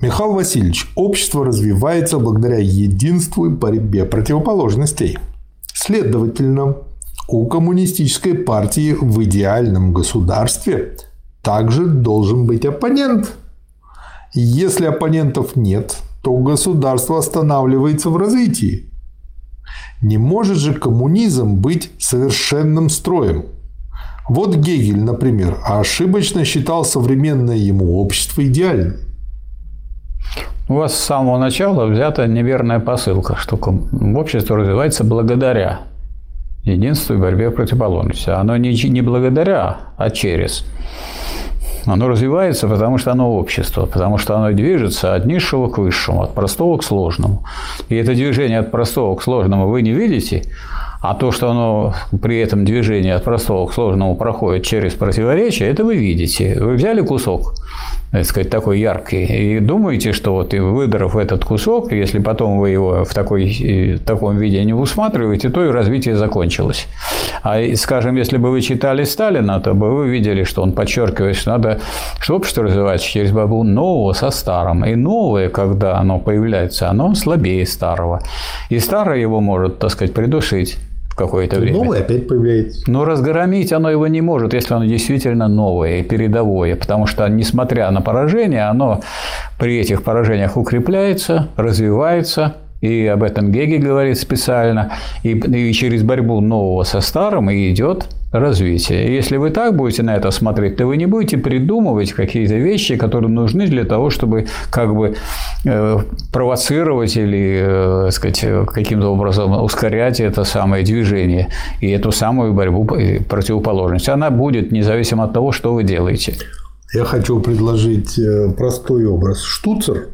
Михаил Васильевич, общество развивается благодаря единству и борьбе противоположностей. Следовательно, у коммунистической партии в идеальном государстве также должен быть оппонент. Если оппонентов нет, то государство останавливается в развитии. Не может же коммунизм быть совершенным строем. Вот Гегель, например, ошибочно считал современное ему общество идеальным. У вас с самого начала взята неверная посылка, что общество развивается благодаря единству и борьбе противоположности. Оно не, не благодаря, а через. Оно развивается, потому что оно общество, потому что оно движется от низшего к высшему, от простого к сложному. И это движение от простого к сложному вы не видите, а то, что оно при этом движении от простого к сложному проходит через противоречия, это вы видите. Вы взяли кусок так сказать, такой яркий. И думаете, что вот и выдрав этот кусок, если потом вы его в, такой, в таком виде не усматриваете, то и развитие закончилось. А, скажем, если бы вы читали Сталина, то бы вы видели, что он подчеркивает, что надо, что общество развивается через борьбу нового со старым. И новое, когда оно появляется, оно слабее старого. И старое его может, так сказать, придушить какое-то время. Новое опять появляется. Но разгромить оно его не может, если оно действительно новое и передовое, потому что, несмотря на поражение, оно при этих поражениях укрепляется, развивается, и об этом Гегель говорит специально, и, и через борьбу нового со старым и идет развитие. И если вы так будете на это смотреть, то вы не будете придумывать какие-то вещи, которые нужны для того, чтобы как бы провоцировать или, э, сказать, каким-то образом ускорять это самое движение и эту самую борьбу э, противоположность. Она будет независимо от того, что вы делаете. Я хочу предложить э, простой образ. Штуцер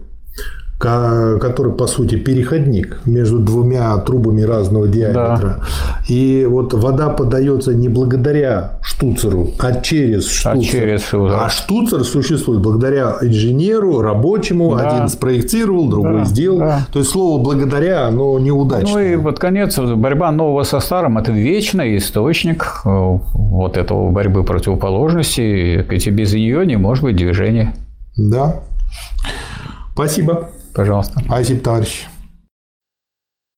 который, по сути, переходник между двумя трубами разного диаметра. Да. И вот вода подается не благодаря штуцеру, а через штуцер. А, через штуцер. а штуцер существует благодаря инженеру, рабочему. Да. Один спроектировал, другой да. сделал. Да. То есть слово благодаря, оно неудачно. Ну и вот конец борьба нового со старым – это вечный источник э, вот этого борьбы противоположностей. И без нее не может быть движения. Да. Спасибо. Пожалуйста. Спасибо, товарищ.